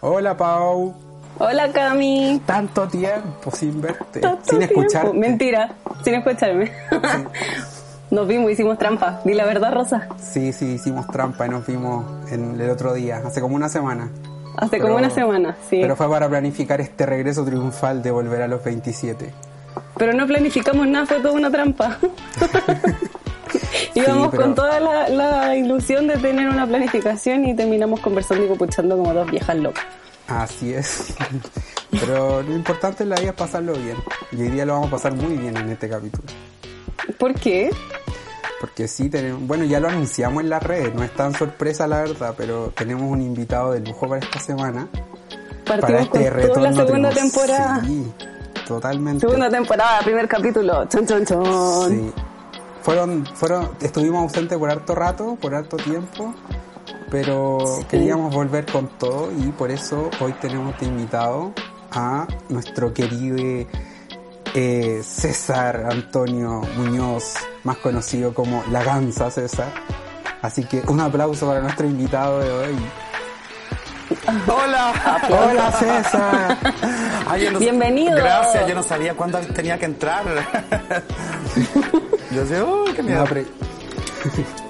Hola Pau. Hola Cami. Tanto tiempo sin verte, Tanto sin tiempo. escucharte. Mentira, sin escucharme. Nos vimos, hicimos trampa. Di la verdad, Rosa. Sí, sí, hicimos trampa y nos vimos en el otro día, hace como una semana. Hace Pero- como una semana, sí. Pero fue para planificar este regreso triunfal de volver a los 27. Pero no planificamos nada, fue toda una trampa. Íbamos pero- con toda la, la ilusión de tener una planificación y terminamos conversando y copuchando como dos viejas locas. Así es. Pero lo importante en la vida es pasarlo bien. Y hoy día lo vamos a pasar muy bien en este capítulo. ¿Por qué? Porque sí tenemos, bueno, ya lo anunciamos en las redes, no es tan sorpresa la verdad, pero tenemos un invitado de lujo para esta semana. para este con toda retorno la segunda temporada. Sí, totalmente. Segunda temporada, primer capítulo. Chon, chon, chon. Sí. Fueron, fueron, estuvimos ausentes por harto rato, por harto tiempo, pero Sí. queríamos volver con todo y por eso hoy tenemos de invitado a nuestro querido eh, César Antonio Muñoz, más conocido como La Gansa César. Así que un aplauso para nuestro invitado de hoy. Hola. Hola César. Ay, yo no- Bienvenido. Gracias, yo no sabía cuándo tenía que entrar. yo sé, uy, qué miedo.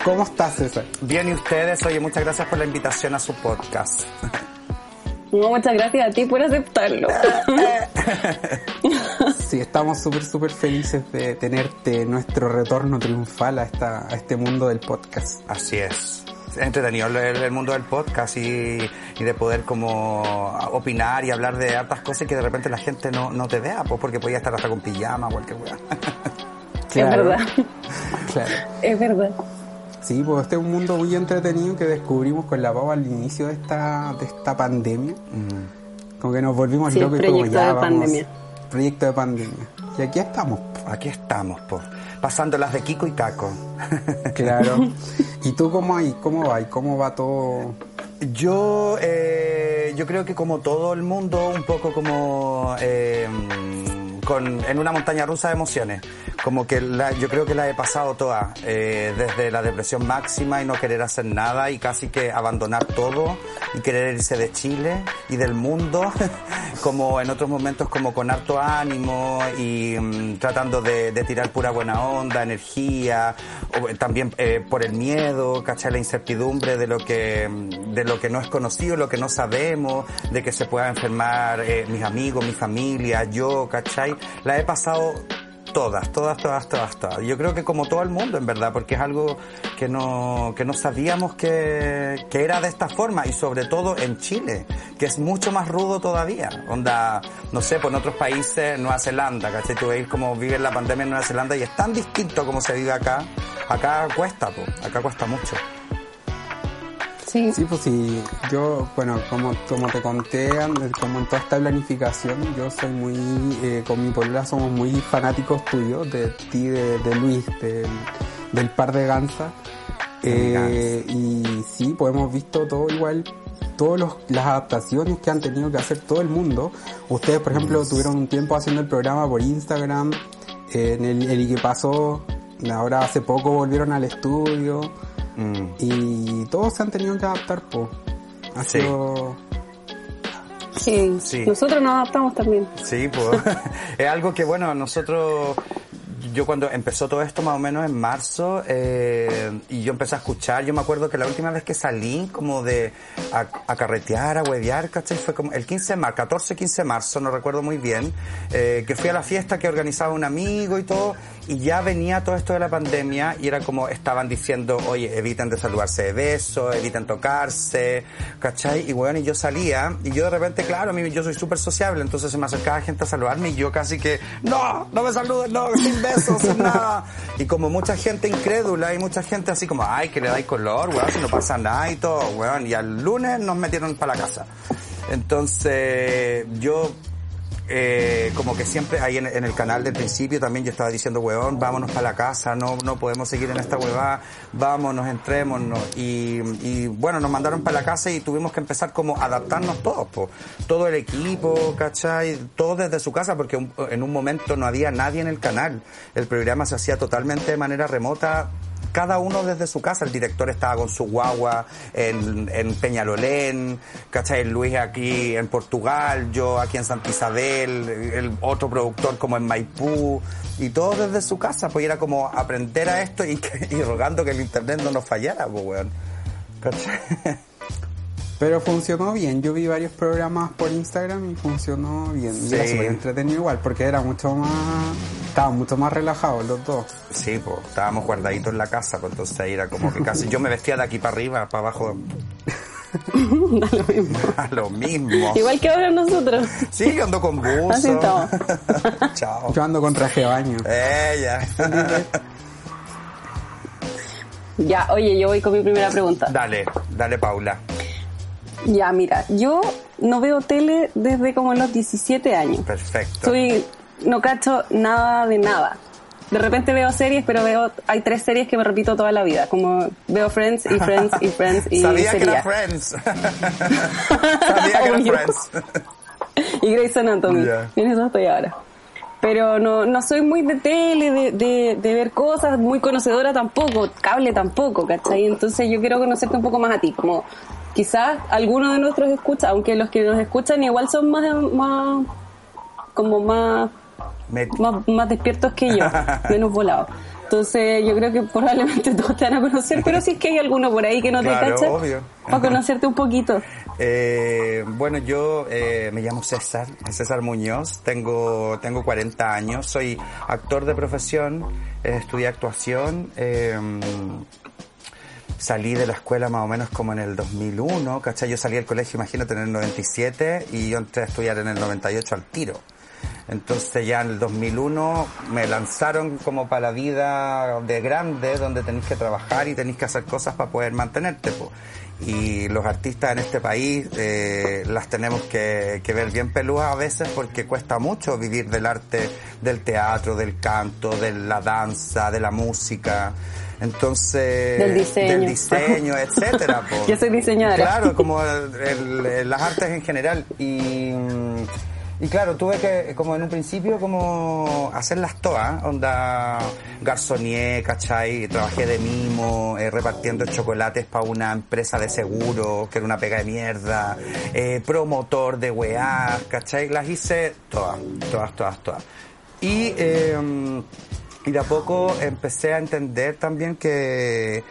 ¿Cómo estás César? Bien, y ustedes, oye, muchas gracias por la invitación a su podcast. No, muchas gracias a ti por aceptarlo. Sí, estamos súper, súper felices de tenerte en nuestro retorno triunfal a, esta, a este mundo del podcast. Así es. Es entretenido el, el mundo del podcast y, y de poder como opinar y hablar de hartas cosas que de repente la gente no, no te vea, pues porque podía estar hasta con pijama o cualquier weá. Es verdad. Claro. Es verdad. Sí, pues este es un mundo muy entretenido que descubrimos con la pava al inicio de esta, de esta pandemia. Como que nos volvimos Sí, locos y como proyecto ya de vamos- pandemia. Proyecto de pandemia. Y aquí estamos. Aquí estamos, pues, pasándolas de Kiko y Caco. Claro. ¿Y tú cómo hay? ¿Cómo va? ¿Y cómo va todo? Yo, eh, yo creo que como todo el mundo, un poco como eh, con, en una montaña rusa de emociones. Como que la- yo creo que la he pasado toda, eh, desde la depresión máxima y no querer hacer nada y casi que abandonar todo y querer irse de Chile y del mundo, como en otros momentos como con harto ánimo y mm, tratando de, de tirar pura buena onda, energía, o también eh, por el miedo, ¿cachai? La incertidumbre de lo que, mm, de lo que no es conocido, lo que no sabemos, de que se puedan enfermar eh, mis amigos, mi familia, yo, ¿cachai? La he pasado todas, todas, todas, todas, todas. Yo creo que como todo el mundo, en verdad, porque es algo que no, que no sabíamos que, que era de esta forma y sobre todo en Chile, que es mucho más rudo todavía. Onda, no sé, pues en otros países, Nueva Zelanda, ¿cachai? Tú veis cómo vive la pandemia en Nueva Zelanda y es tan distinto como se vive acá. Acá cuesta, pues, acá cuesta mucho. Sí. Sí, pues sí, yo, bueno, como, como te conté, como en toda esta planificación, yo soy muy, eh, con mi polola somos muy fanáticos tuyos, de ti, de, de Luis, del, del par de Gansa. Eh, y sí, pues hemos visto todo igual, todas las adaptaciones que han tenido que hacer todo el mundo. Ustedes, por ejemplo, tuvieron un tiempo haciendo el programa por Instagram, eh, en el, el que pasó, ahora hace poco volvieron al estudio. Mm. Y todos se han tenido que adaptar, po. Ha Sí. sido... Sí. Sí. Nosotros nos adaptamos también. Sí, pues es algo que bueno, nosotros, yo cuando empezó todo esto más o menos en marzo, eh, y yo empecé a escuchar, yo me acuerdo que la última vez que salí como de a, carretear, a huevear, ¿cachai? Fue como el 15 de marzo, 14, 15 de marzo, no recuerdo muy bien, eh, que fui a la fiesta que organizaba un amigo y todo, y ya venía todo esto de la pandemia y era como estaban diciendo, oye, eviten de saludarse de besos, eviten tocarse, ¿cachai? Y bueno, y yo salía y yo de repente, claro, a mí yo soy súper sociable, entonces se me acercaba gente a saludarme y yo casi que, no, no me saluden, no, sin besos, sin nada. Y como mucha gente incrédula y mucha gente así como, ay, que le dais color, weón, si no pasa nada y todo, weón. Y al lunes nos metieron para la casa. Entonces, yo eh, como que siempre ahí en, el canal del principio también yo estaba diciendo, weón, vámonos para la casa, no, no podemos seguir en esta huevada, vámonos, entrémonos. Y, bueno, nos mandaron para la casa y tuvimos que empezar como a adaptarnos todos, po. todo el equipo, ¿cachai? Todo desde su casa, porque en un momento no había nadie en el canal. El programa se hacía totalmente de manera remota cada uno desde su casa. El director estaba con su guagua en, en Peñalolén, ¿cachai? Luis aquí en Portugal, yo aquí en Santa Isabel, el otro productor como en Maipú, y todo desde su casa, pues era como aprender a esto y, y rogando que el internet no nos fallara, pues weón. ¿Cachai? Pero funcionó bien. Yo vi varios programas por Instagram y funcionó bien. Y era Sí. súper entretenido igual, porque era mucho más... Estaban mucho más relajados los dos. Sí, pues estábamos guardaditos en la casa, pues entonces ahí era como que casi yo me vestía de aquí para arriba, para abajo, Da lo mismo. a lo mismo. Igual que ahora nosotros. Sí, yo ando con buzo. Así estamos. Chao. Yo ando con traje de baño. Ella. Ya, oye, yo voy con mi primera pregunta. dale, dale Paula. Ya, mira, yo no veo tele desde como los 17 años. Perfecto. Soy, no cacho nada de nada. De repente veo series, pero veo, hay tres series que me repito toda la vida. Como veo Friends y Friends y Friends y Sabía que sería. era Friends. Sabía que era. Friends. y Grey's Anatomy. Ya. En eso estoy ahora. Pero no, no soy muy de tele, de, de, de ver cosas, muy conocedora tampoco, cable tampoco, ¿cachai? Entonces yo quiero conocerte un poco más a ti, como quizás alguno de nuestros escucha, aunque los que nos escuchan igual son más, más como más, más, más despiertos que yo, menos volados. Entonces yo creo que probablemente todos te van a conocer, pero si es que hay alguno por ahí que no Claro, te cacha, obvio. para conocerte un poquito. Eh, bueno, yo eh, me llamo César, César Muñoz, tengo, tengo 40 años, soy actor de profesión, eh, estudié actuación, salí de la escuela más o menos como en el 2001, ¿cachai? Yo salí del colegio, imagínate, en el 97 y yo entré a estudiar en el 98 al tiro. Entonces ya en el 2001 me lanzaron como para la vida de grande, donde tenéis que trabajar y tenéis que hacer cosas para poder mantenerte. po. Y los artistas en este país eh, las tenemos que, que ver bien peludas a veces porque cuesta mucho vivir del arte, del teatro, del canto, de la danza, de la música. Entonces, Del diseño. del diseño, etcétera. po. Yo soy diseñadora. Claro, como el- el- el- las artes en general. Y, y claro, tuve que, como en un principio, como hacerlas todas, onda garzonier, ¿cachai? Trabajé de mimo, eh, repartiendo chocolates para una empresa de seguro, que era una pega de mierda, eh, promotor de weá, ¿cachai? Las hice todas, todas, todas, todas. Y, eh, y de a poco empecé a entender también que,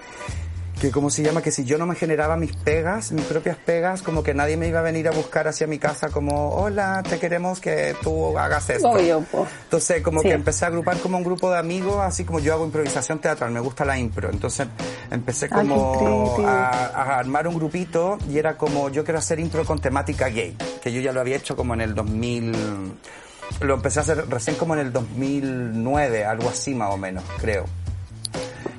que como se llama, que si yo no me generaba mis pegas, mis propias pegas, como que nadie me iba a venir a buscar hacia mi casa como, hola, te queremos que tú hagas esto. Obvio. Entonces como Sí. que empecé a agrupar como un grupo de amigos, así como yo hago improvisación teatral, me gusta la impro. Entonces empecé Ah, como a, a armar un grupito y era como, yo quiero hacer impro con temática gay, que yo ya lo había hecho como en el 2000... Lo empecé a hacer recién como en el 2009, algo así más o menos, creo.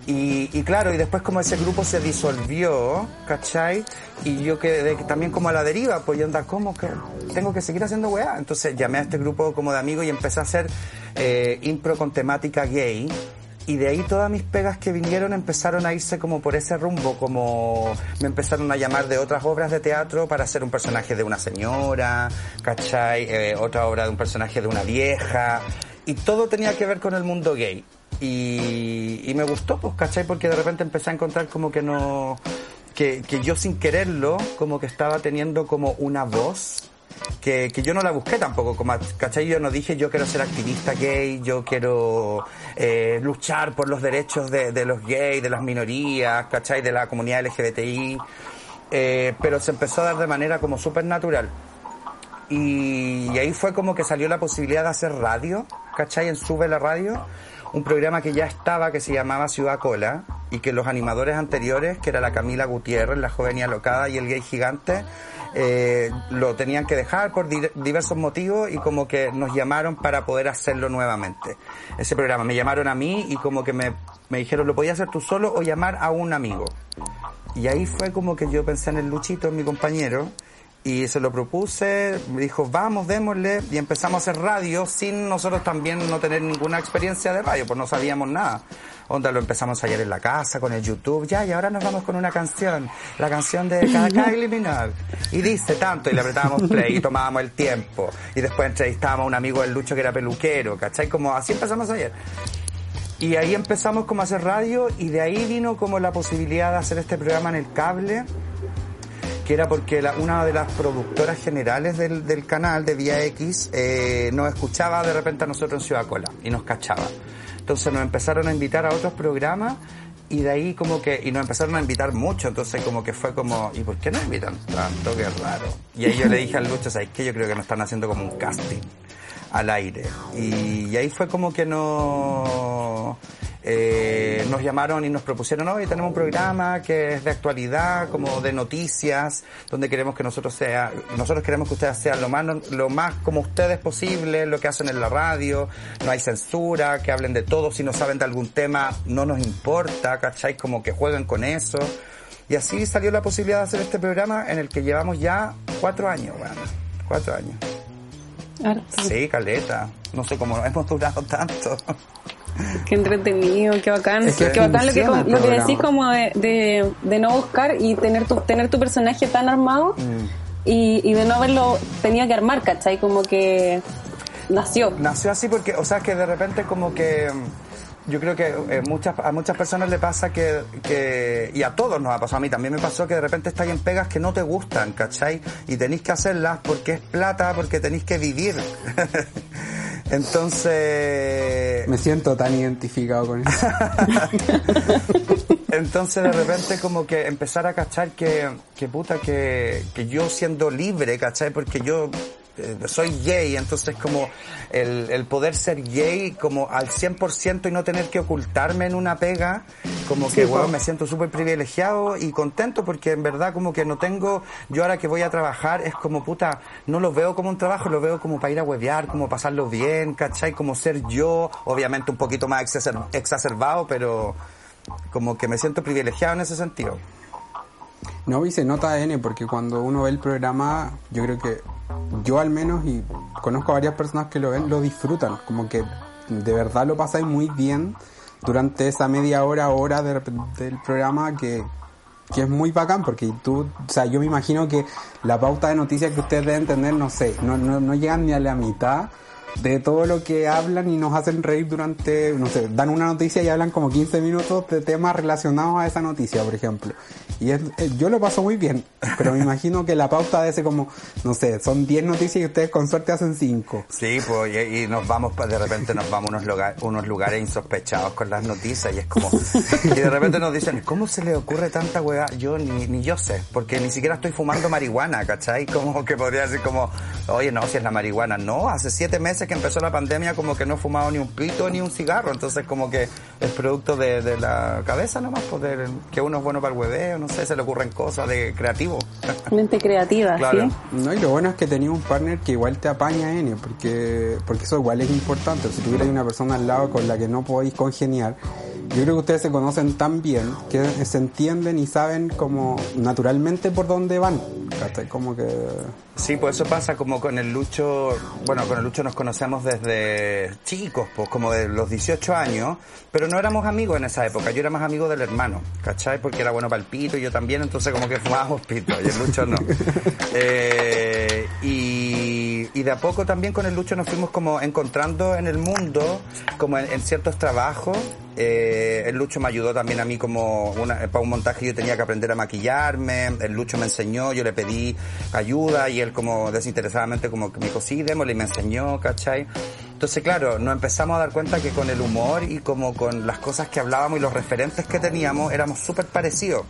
Y, y claro, y después como ese grupo se disolvió, ¿cachai? Y yo quedé también como a la deriva, pues yo andaba, ¿cómo que tengo que seguir haciendo weá? Entonces llamé a este grupo como de amigos y empecé a hacer eh, impro con temática gay. Y de ahí todas mis pegas que vinieron empezaron a irse como por ese rumbo, como me empezaron a llamar de otras obras de teatro para hacer un personaje de una señora, ¿cachai? Eh, otra obra de un personaje de una vieja. Y todo tenía que ver con el mundo gay. Y, me gustó, pues, ¿cachai? Porque de repente empecé a encontrar como que no... Que yo sin quererlo, como que estaba teniendo como una voz que, yo no la busqué tampoco, como, ¿cachai? Yo no dije yo quiero ser activista gay, yo quiero eh, luchar por los derechos de, los gays, de las minorías, ¿cachai? De la comunidad LGBTI, eh, pero se empezó a dar de manera como súper natural. Y, y ahí fue como que salió la posibilidad de hacer radio, ¿cachai? En Sube la Radio, un programa que ya estaba que se llamaba Ciudad Cola y que los animadores anteriores, que era la Camila Gutiérrez, la joven y alocada y el gay gigante, eh, lo tenían que dejar por di- diversos motivos y como que nos llamaron para poder hacerlo nuevamente. Ese programa, me llamaron a mí y como que me, me dijeron, ¿lo podías hacer tú solo o llamar a un amigo? Y ahí fue como que yo pensé en el Luchito, en mi compañero, y se lo propuse, me dijo, vamos, démosle, y empezamos a hacer radio sin nosotros también no tener ninguna experiencia de radio, pues no sabíamos nada. Onda, lo empezamos a hallar en la casa, con el YouTube, ya, y ahora nos vamos con una canción, la canción de Kylie Minogue, y dice tanto, y le apretábamos play, y tomábamos el tiempo, y después entrevistábamos a un amigo del Lucho que era peluquero, ¿cachai? Como así empezamos ayer. Y ahí empezamos como a hacer radio y de ahí vino como la posibilidad de hacer este programa en el cable, que era porque una de las productoras generales del, del canal de Vía X eh, nos escuchaba de repente a nosotros en Ciudad Cola y nos cachaba. Entonces nos empezaron a invitar a otros programas y de ahí como que, y nos empezaron a invitar mucho, entonces como que fue como, ¿y por qué no invitan tanto? Qué raro. Y ahí yo le dije al Lucho, ¿sabes qué? Yo creo que nos están haciendo como un casting al aire. Y ahí fue como que no eh, nos llamaron y nos propusieron, hoy tenemos un programa que es de actualidad, como de noticias, donde queremos que nosotros sea, nosotros queremos que ustedes sean lo más, lo más como ustedes posible, lo que hacen en la radio, no hay censura, que hablen de todo, si no saben de algún tema, no nos importa, ¿cachai? Como que jueguen con eso. Y así salió la posibilidad de hacer este programa en el que llevamos ya cuatro años, bueno, cuatro años. Sí, caleta. No sé cómo hemos durado tanto. Qué entretenido, qué bacán. Es que qué bacán lo que, lo decís como de, de, de no buscar y tener tu, tener tu personaje tan armado Mm. y, y de no haberlo tenido que armar, ¿cachai? Como que nació. Nació así porque, o sea, que de repente como que mm, yo creo que eh, muchas, a muchas personas le pasa que, que, y a todos nos ha pasado, a mí también me pasó que de repente estáis en pegas que no te gustan, ¿cachai? Y tenéis que hacerlas porque es plata, porque tenéis que vivir. Entonces, Me siento tan identificado con eso. Entonces de repente como que empezar a cachar que, que puta, que, que yo siendo libre, ¿cachai? Porque yo soy gay, entonces como el, el poder ser gay como al 100% y no tener que ocultarme en una pega, como que, weón, me siento súper privilegiado y contento porque en verdad como que no tengo, yo ahora que voy a trabajar es como puta, no lo veo como un trabajo, lo veo como para ir a huevear, como pasarlo bien, ¿cachai? Como ser yo, obviamente un poquito más exacer- exacerbado, pero como que me siento privilegiado en ese sentido. No, y se nota N, porque cuando uno ve el programa, yo creo que yo al menos, y conozco a varias personas que lo ven, lo disfrutan. Como que de verdad lo pasáis muy bien durante esa media hora, hora de- del programa que, que es muy bacán, porque tú, o sea, yo me imagino que la pauta de noticias que ustedes deben tener, no sé, no, no, no llegan ni a la mitad de todo lo que hablan y nos hacen reír durante, no sé, dan una noticia y hablan como 15 minutos de temas relacionados a esa noticia, por ejemplo. Y es, eh, yo lo paso muy bien, pero me imagino que la pauta de ese como, no sé, son 10 noticias y ustedes con suerte hacen 5. Sí, pues, y, y nos vamos, pa- de repente nos vamos a unos, lugar- unos lugares insospechados con las noticias y es como, y de repente nos dicen, ¿cómo se le ocurre tanta weá? Yo ni, ni yo sé, porque ni siquiera estoy fumando marihuana, ¿cachai? Como que podría decir como, oye, no, si es la marihuana. No, hace siete meses que empezó la pandemia como que no he fumado ni un pito ni un cigarro, entonces como que es producto de, de la cabeza nomás, pues, de- que uno es bueno para el hueveo, no sé, se le ocurren cosas de creativo. Mente creativa, Claro. ¿sí? No, y lo bueno es que tenía un partner que igual te apaña N, porque, porque eso igual es importante. Si tuvierais una persona al lado con la que no podéis congeniar, yo creo que ustedes se conocen tan bien que se entienden y saben como naturalmente por dónde van. Como que... Sí, pues eso pasa como con el Lucho, bueno, con el Lucho nos conocemos desde chicos, pues como de los 18 años, pero no éramos amigos en esa época, yo era más amigo del hermano, ¿cachai? Porque era bueno para el pito y yo también, entonces como que fumábamos pito y el Lucho no. Eh, y, y de a poco también con el Lucho nos fuimos como encontrando en el mundo, como en, ciertos trabajos. Eh, el Lucho me ayudó también a mí como una, para un montaje yo tenía que aprender a maquillarme, el Lucho me enseñó, yo le pedí ayuda y él como desinteresadamente como me dijo, sí, démosle y me enseñó, ¿cachai? Entonces, claro, nos empezamos a dar cuenta que con el humor y como con las cosas que hablábamos y los referentes que teníamos éramos súper parecidos.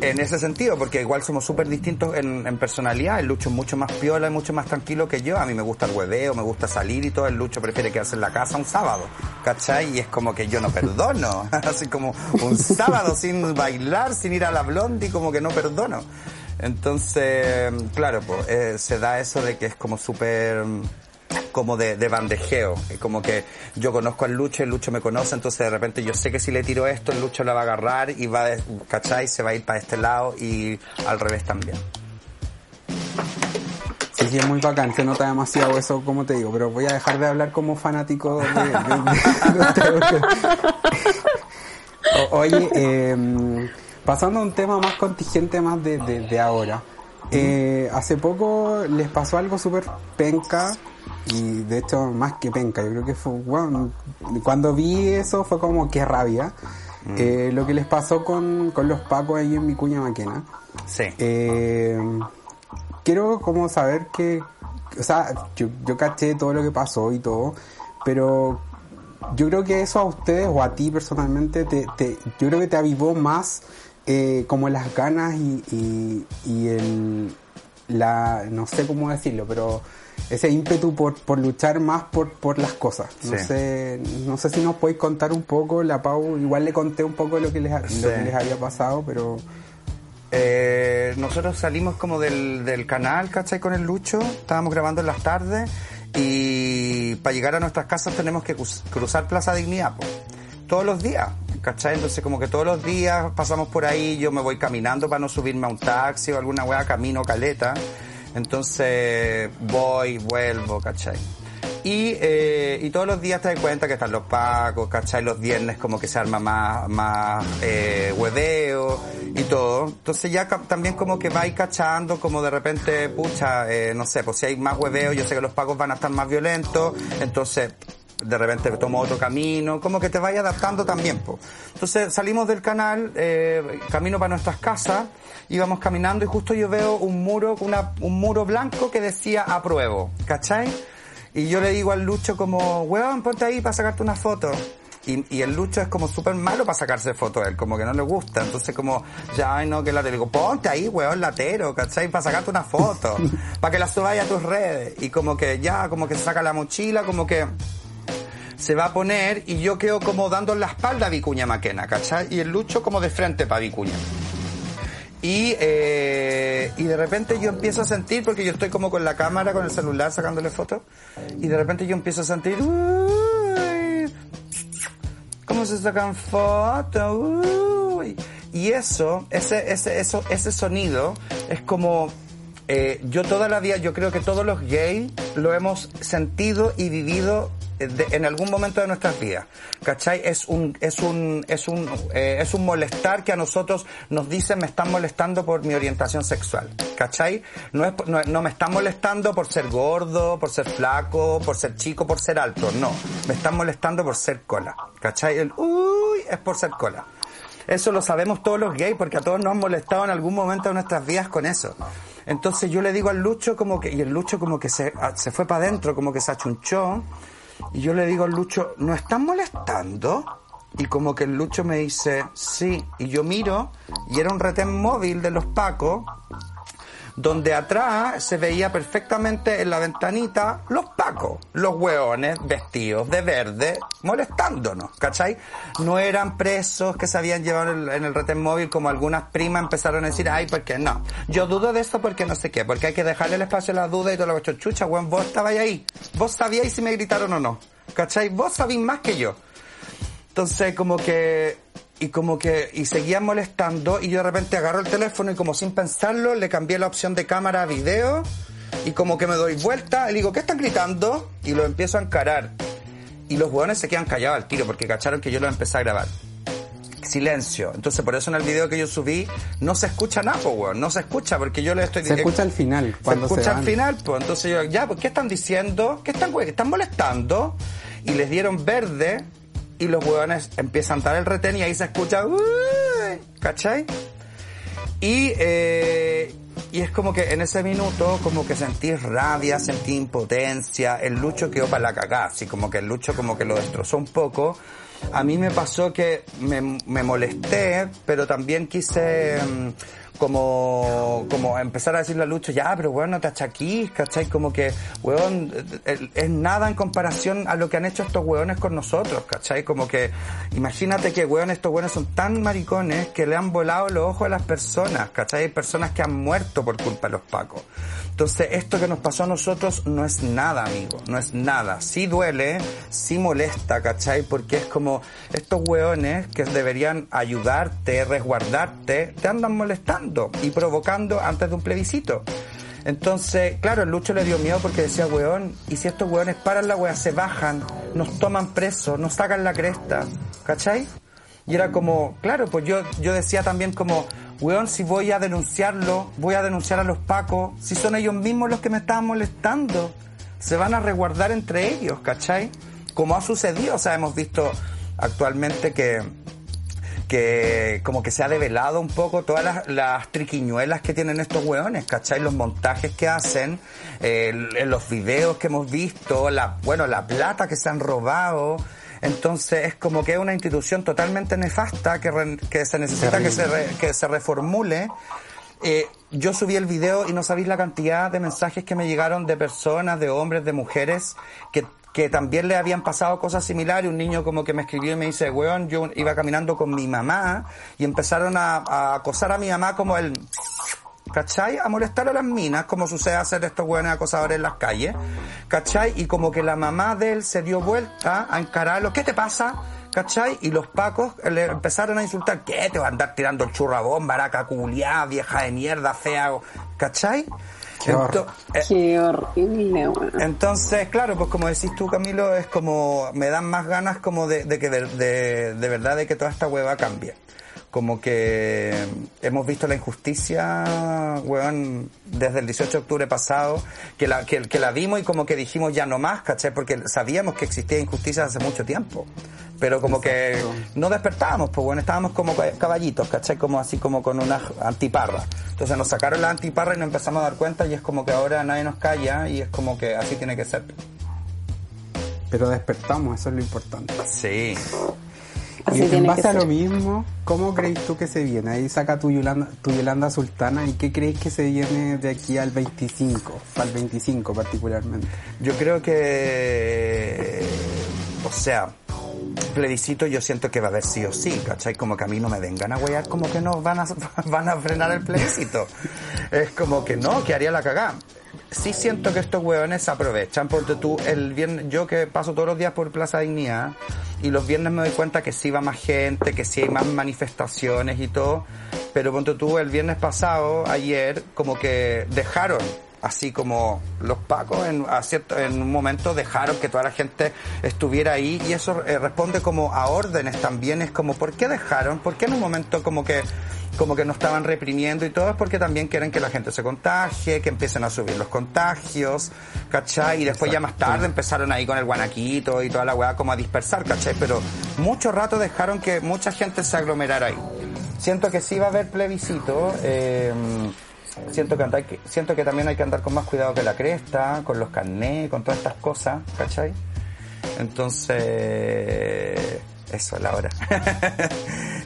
En ese sentido, porque igual somos súper distintos en, en personalidad. El Lucho es mucho más piola y mucho más tranquilo que yo. A mí me gusta el hueveo, me gusta salir y todo. El Lucho prefiere quedarse en la casa un sábado, ¿cachai? Y es como que yo no perdono. Así como un sábado sin bailar, sin ir a la blondie, como que no perdono. Entonces, claro, pues, eh, se da eso de que es como súper como de, de bandejeo, Es como que yo conozco al Lucho, el Lucho me conoce, entonces de repente yo sé que si le tiro esto, el Lucho la va a agarrar y va, a- ¿cachai? Se va a ir para este lado y al revés también. Sí, sí, es muy bacán, se nota demasiado eso, como te digo, pero voy a dejar de hablar como fanático de, Oye, eh, pasando a un tema más contingente, más de, de- de ahora. Eh, hace poco les pasó algo súper penca y de hecho más que penca, yo creo que fue, bueno, cuando vi eso fue como que rabia. Mm. Eh, lo que les pasó con, con los pacos ahí en mi cuña maquena. Sí. Eh, quiero como saber que, o sea, yo, yo caché todo lo que pasó y todo, pero yo creo que eso a ustedes o a ti personalmente, te, te, yo creo que te avivó más eh, como las ganas y, y, y el, la, no sé cómo decirlo, pero ese ímpetu por, por luchar más por, por las cosas. No Sí. sé, no sé si nos podéis contar un poco, la Pau, igual le conté un poco lo que les, Sí. lo que les había pasado, pero Eh, nosotros salimos como del, del canal, ¿cachai? Con el Lucho, estábamos grabando en las tardes y para llegar a nuestras casas tenemos que cruz- cruzar Plaza Dignidad, todos los días, ¿cachai? Entonces como que todos los días pasamos por ahí, yo me voy caminando para no subirme a un taxi o alguna weá, camino caleta, entonces voy, vuelvo, ¿cachai? Y, eh, y todos los días te das cuenta que están los pacos, ¿cachai? Los viernes como que se arma más, más eh, hueveo y todo. Entonces ya también como que vais cachando, como de repente, pucha, eh, no sé, pues si hay más hueveo, yo sé que los pacos van a estar más violentos, entonces de repente tomo otro camino, como que te vayas adaptando también, po. Entonces salimos del canal, eh, camino para nuestras casas, íbamos caminando y justo yo veo un muro, una, un muro blanco que decía apruebo, ¿cachai? Y yo le digo al Lucho como, weón, ponte ahí para sacarte una foto. Y, y el Lucho es como súper malo para sacarse fotos a él, como que no le gusta. Entonces como, ya, ay no, que la te digo, ponte ahí, weón, latero, ¿cachai? Para sacarte una foto, para que la subáis a tus redes. Y como que ya, como que se saca la mochila, como que se va a poner y yo quedo como dando la espalda a Vicuña Maquena, ¿cachai? Y el Lucho como de frente para Vicuña. Y, eh, y de repente yo empiezo a sentir, porque yo estoy como con la cámara, con el celular sacándole fotos, y de repente yo empiezo a sentir, uy, cómo se sacan fotos, uy. Y eso, ese, ese, eso, ese sonido es como, eh, yo toda la vida, yo creo que todos los gays lo hemos sentido y vivido de- en algún momento de nuestras vidas. ¿Cachai? Es un, es un, es un, eh, es un molestar que a nosotros nos dicen me están molestando por mi orientación sexual. ¿Cachai? No es, no, no me están molestando por ser gordo, por ser flaco, por ser chico, por ser alto. No. Me están molestando por ser cola. ¿Cachai? El uy es por ser cola. Eso lo sabemos todos los gays porque a todos nos han molestado en algún momento de nuestras vidas con eso. Entonces yo le digo al Lucho como que, y el Lucho como que se, a- se fue para adentro, como que se achunchó, y yo le digo al Lucho, ¿no están molestando? Y como que el Lucho me dice, sí, y yo miro, y era un retén móvil de los Pacos, donde atrás se veía perfectamente en la ventanita los pacos, los hueones vestidos de verde, molestándonos, ¿cachai? No eran presos que se habían llevado en el, en el retén móvil como algunas primas empezaron a decir, ay, ¿por qué no? Yo dudo de eso porque no sé qué, porque hay que dejarle el espacio a la duda y todo lo que chucha, weón, vos estabais ahí, vos sabíais si me gritaron o no, ¿cachai? Vos sabéis más que yo. Entonces como que y como que y seguían molestando y yo de repente agarro el teléfono y como sin pensarlo le cambié la opción de cámara a video y como que me doy vuelta y le digo, ¿qué están gritando? Y lo empiezo a encarar. Y los hueones se quedan callados al tiro porque cacharon que yo lo empecé a grabar. Silencio. Entonces por eso en el video que yo subí no se escucha nada, po, weón. No se escucha porque yo le estoy se escucha al final. se Cuando se, escucha van. al final, pues entonces yo, ya, pues ¿qué están diciendo? ¿Qué están, güey? ¿Están molestando? Y les dieron verde y los hueones empiezan a dar el retén y ahí se escucha, "Uy", ¿cachai? Y, eh, y es como que en ese minuto como que sentí rabia, sentí impotencia, el Lucho quedó para la cagada, así como que el Lucho como que lo destrozó un poco. A mí me pasó que me, me molesté, pero también quise mm, como, como empezar a decirle a Lucho, ya, pero weón, no te achaquís, ¿cachai? Como que, weón, es nada en comparación a lo que han hecho estos weones con nosotros, ¿cachai? Como que, imagínate que, weón, estos weones son tan maricones que le han volado los ojos a las personas, ¿cachai? Hay personas que han muerto por culpa de los pacos. Entonces, esto que nos pasó a nosotros no es nada, amigo, no es nada. Sí duele, sí molesta, ¿cachai? Porque es como estos weones que deberían ayudarte, resguardarte, te andan molestando y provocando antes de un plebiscito. Entonces, claro, el Lucho le dio miedo porque decía, weón, y si estos weones paran la wea, se bajan, nos toman presos, nos sacan la cresta, ¿cachai? Y era como, claro, pues yo, yo decía también como, weón, si voy a denunciarlo, voy a denunciar a los pacos, si son ellos mismos los que me estaban molestando. se van a resguardar entre ellos, ¿cachai? Como ha sucedido, o sea, hemos visto actualmente que que como que se ha develado un poco todas las, las triquiñuelas que tienen estos hueones, ¿cachai? Los montajes que hacen, eh, los videos que hemos visto, la, bueno, la plata que se han robado. Entonces es como que es una institución totalmente nefasta que, re- que se necesita que se, re- que se reformule. Eh, yo subí el video y no sabéis la cantidad de mensajes que me llegaron de personas, de hombres, de mujeres, que, que también le habían pasado cosas similares. Un niño como que me escribió y me dice, weón, yo iba caminando con mi mamá y empezaron a, acosar a mi mamá como el... ¿Cachai? A molestar a las minas, como sucede hacer estos hueones acosadores en las calles. ¿Cachai? Y como que la mamá de él se dio vuelta a encararlo. ¿Qué te pasa? ¿Cachai? Y los pacos le empezaron a insultar. ¿Qué? Te va a andar tirando el churra bomba, araca culiá, vieja de mierda, fea. ¿Cachai? Qué horror. eh, Qué horrible, weón. entonces, claro, pues como decís tú, Camilo, es como, me dan más ganas como de, de que de, de, de verdad de que toda esta hueva cambie. Como que hemos visto la injusticia, weón, desde el 18 de octubre pasado, que la, que, que la vimos y como que dijimos ya no más, ¿cachai? Porque sabíamos que existía injusticia hace mucho tiempo. Pero como que no despertábamos, pues bueno, estábamos como caballitos, ¿cachai? Como así como con unas antiparras. Entonces nos sacaron la antiparra y nos empezamos a dar cuenta y es como que ahora nadie nos calla y es como que así tiene que ser. Pero despertamos, eso es lo importante. Sí. Así y en tiene base que a lo ser. mismo, ¿cómo crees tú que se viene? Ahí saca tu Yolanda, tu Yolanda Sultana y qué crees que se viene de aquí al 25, al 25 particularmente. Yo creo que, o sea, plebiscito yo siento que va a haber sí o sí, ¿cachai? Como que a mí no me vengan a huear, como que no van a, van a frenar el plebiscito. Es como que no, que haría la cagada. Sí siento que estos hueones se aprovechan, porque tú, el viernes, yo que paso todos los días por Plaza Dignidad, y los viernes me doy cuenta que sí va más gente, que sí hay más manifestaciones y todo, pero ponte tú, el viernes pasado, ayer, como que dejaron así como los pacos en, cierto- en un momento dejaron que toda la gente estuviera ahí y eso eh, responde como a órdenes también es como ¿por qué dejaron? ¿por qué en un momento como que como que no estaban reprimiendo y todo es porque también quieren que la gente se contagie, que empiecen a subir los contagios, ¿cachai? Y después ya más tarde empezaron ahí con el guanaquito y toda la weá como a dispersar, ¿cachai? Pero mucho rato dejaron que mucha gente se aglomerara ahí. Siento que sí va a haber plebiscito, eh, siento que, andar- siento que también hay que andar con más cuidado que la cresta, con los carnés, con todas estas cosas, ¿cachai? Entonces, eso, la hora.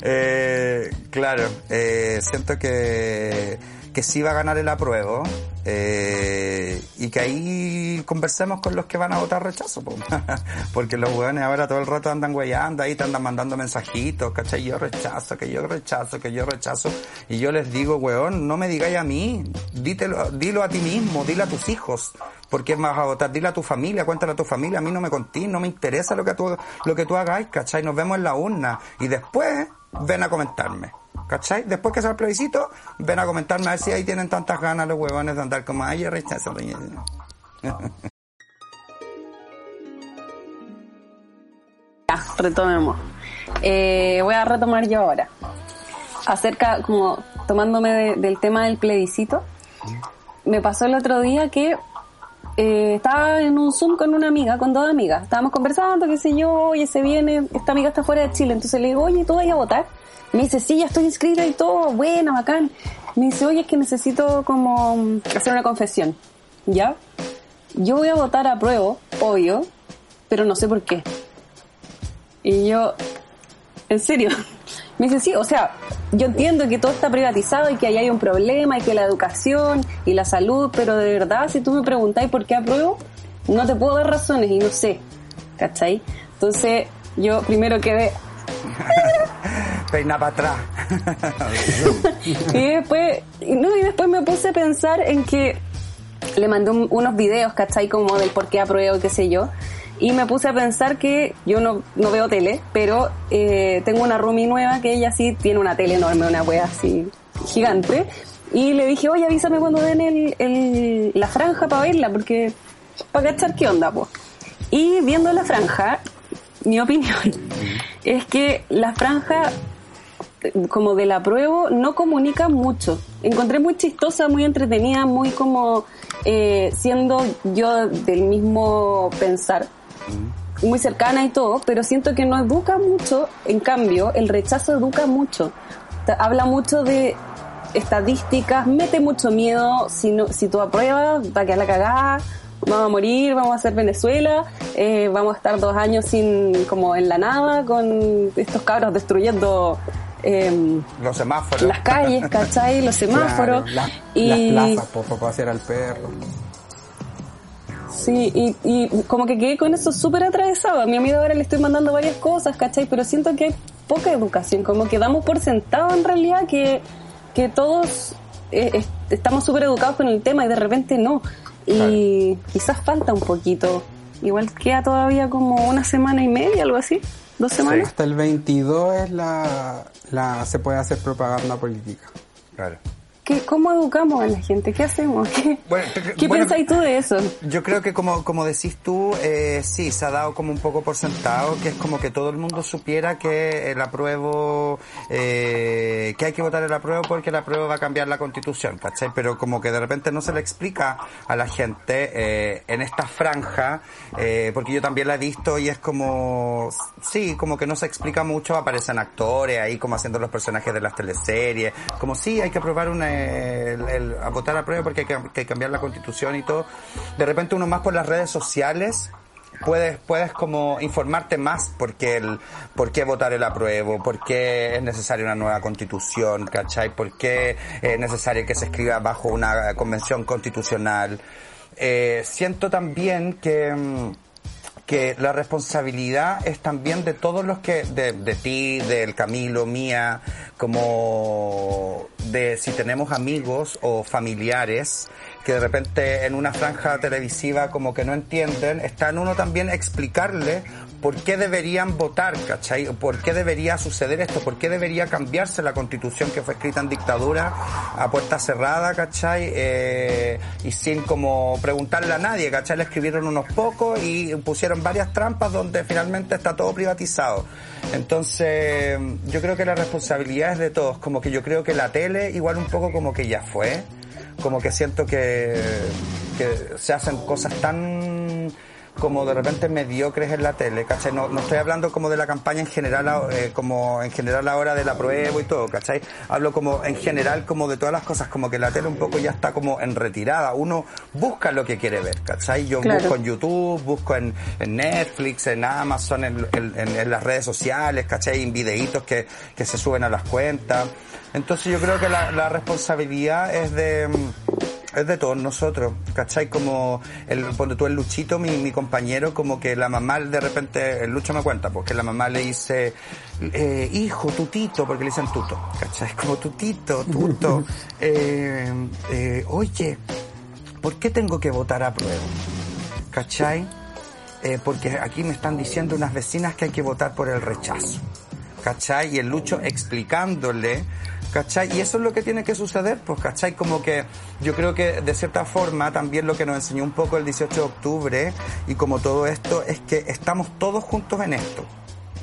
eh, claro, eh, siento que, que sí va a ganar el apruebo eh, y que ahí conversemos con los que van a votar rechazo, po. porque los hueones ahora todo el rato andan huellando ahí, te andan mandando mensajitos, ¿cachai? Yo rechazo, que yo rechazo, que yo rechazo. Y yo les digo, hueón, no me digáis a mí, dítelo, dilo a ti mismo, dile a tus hijos, ¿por qué vas a votar? Dile a tu familia, cuéntale a tu familia, a mí no me contís, no me interesa lo que tú, lo que tú hagáis, ¿cachai? Nos vemos en la urna. Y después, ven a comentarme. ¿Cachai? Después que sea el plebiscito, ven a comentarme a ver si ahí tienen tantas ganas los huevones de andar como, ay, yo rechazo. Ya, retomemos. Eh, voy a retomar yo ahora. Acerca, como tomándome de- del tema del plebiscito, me pasó el otro día que eh, estaba en un Zoom con una amiga, con dos amigas. Estábamos conversando, qué sé yo, oye, se viene, esta amiga está fuera de Chile. Entonces le digo, oye, ¿tú vas a votar? Me dice, sí, ya estoy inscrita y todo, buena, bacán. Me dice, oye, es que necesito como mm, hacer una confesión. ¿Ya? Yo voy a votar a prueba, obvio, pero no sé por qué. Y yo, ¿en serio? Me dice, sí, o sea, yo entiendo que todo está privatizado y que ahí hay un problema y que la educación y la salud, pero de verdad, si tú me preguntáis por qué apruebo, no te puedo dar razones y no sé, ¿cachai? Entonces, yo primero quedé, Peina para atrás. y después, no, y después me puse a pensar en que le mandé un- unos videos, ¿cachai? Como del por qué apruebo, qué sé yo. Y me puse a pensar que yo no, no veo tele, pero eh, tengo una roomie nueva que ella sí tiene una tele enorme, una wea así gigante. Y le dije, oye, avísame cuando den el, el- la franja para verla, porque para cachar qué onda, pues. Y viendo la franja, mi opinión es que la franja como del apruebo no comunica mucho. Encontré muy chistosa, muy entretenida, muy como eh, siendo yo del mismo pensar, muy cercana y todo, pero siento que no educa mucho, en cambio, el rechazo educa mucho. Habla mucho de estadísticas, mete mucho miedo, si, no, si tú apruebas, va a quedar la cagada, vamos a morir, vamos a hacer Venezuela, eh, vamos a estar dos años sin como en la nada con estos cabros destruyendo eh, los semáforos. Las calles, ¿cachai? Los semáforos. y... Las plazas, por, por hacer al perro. Sí, y, y como que quedé con eso súper atravesado. A mi amigo ahora le estoy mandando varias cosas, ¿cachai? Pero siento que hay poca educación, como que damos por sentado en realidad que, que todos eh, estamos súper educados con el tema y de repente no. Y quizás falta un poquito. Igual queda todavía como una semana y media, algo así. ¿Dos semanas? Hasta el 22 es la, la, se puede hacer propaganda política. Claro. ¿Cómo educamos a la gente? ¿Qué hacemos? ¿Qué, ¿qué pensáis tú de eso? Yo creo que como, como decís tú, eh, sí, se ha dado como un poco por sentado, que es como que todo el mundo supiera que el apruebo, eh, que hay que votar el apruebo porque el apruebo va a cambiar la constitución, ¿cachai? Pero como que de repente no se le explica a la gente eh, en esta franja, eh, porque yo también la he visto y es como, sí, como que no se explica mucho, aparecen actores ahí como haciendo los personajes de las teleseries, como sí, hay que aprobar una el, a votar a prueba porque hay que, cambiar la constitución y todo, de repente uno más por las redes sociales puedes puedes como informarte más porque el por qué votar el apruebo, por qué es necesaria una nueva constitución, ¿cachai? ¿Por qué es necesario que se escriba bajo una convención constitucional? Eh, siento también que mm, que la responsabilidad es también de todos los que, de, de ti, del Camilo, mía, como de si tenemos amigos o familiares que de repente en una franja televisiva como que no entienden, está en uno también explicarle por qué deberían votar, ¿cachai? ¿Por qué debería suceder esto? ¿Por qué debería cambiarse la constitución que fue escrita en dictadura a puerta cerrada, ¿cachai? Eh, y sin como preguntarle a nadie, ¿cachai? Le escribieron unos pocos y pusieron varias trampas donde finalmente está todo privatizado. Entonces, yo creo que la responsabilidad es de todos, como que yo creo que la tele igual un poco como que ya fue, como que siento que, que se hacen cosas tan como de repente mediocres en la tele, ¿cachai? No, no estoy hablando como de la campaña en general, eh, como en general ahora de la prueba y todo, ¿cachai? Hablo como en general como de todas las cosas, como que la tele un poco ya está como en retirada. Uno busca lo que quiere ver, ¿cachai? Yo busco en YouTube, busco en, Netflix, en Amazon, en, en, las redes sociales, ¿cachai? En videitos que, que se suben a las cuentas. Entonces yo creo que la, la responsabilidad es de es de todos nosotros, ¿cachai? Como el, cuando tú el Luchito, mi, mi compañero, como que la mamá de repente, el Lucho me cuenta, porque la mamá le dice, eh, hijo, tutito, porque le dicen tuto, ¿cachai? Como tutito, tuto, eh, eh, oye, ¿por qué tengo que votar a prueba? ¿Cachai? Eh, porque aquí me están diciendo unas vecinas que hay que votar por el rechazo. ¿Cachai? Y el Lucho explicándole ¿Cachai? Y eso es lo que tiene que suceder, pues, ¿cachai? Como que yo creo que de cierta forma también lo que nos enseñó un poco el 18 de octubre y como todo esto es que estamos todos juntos en esto,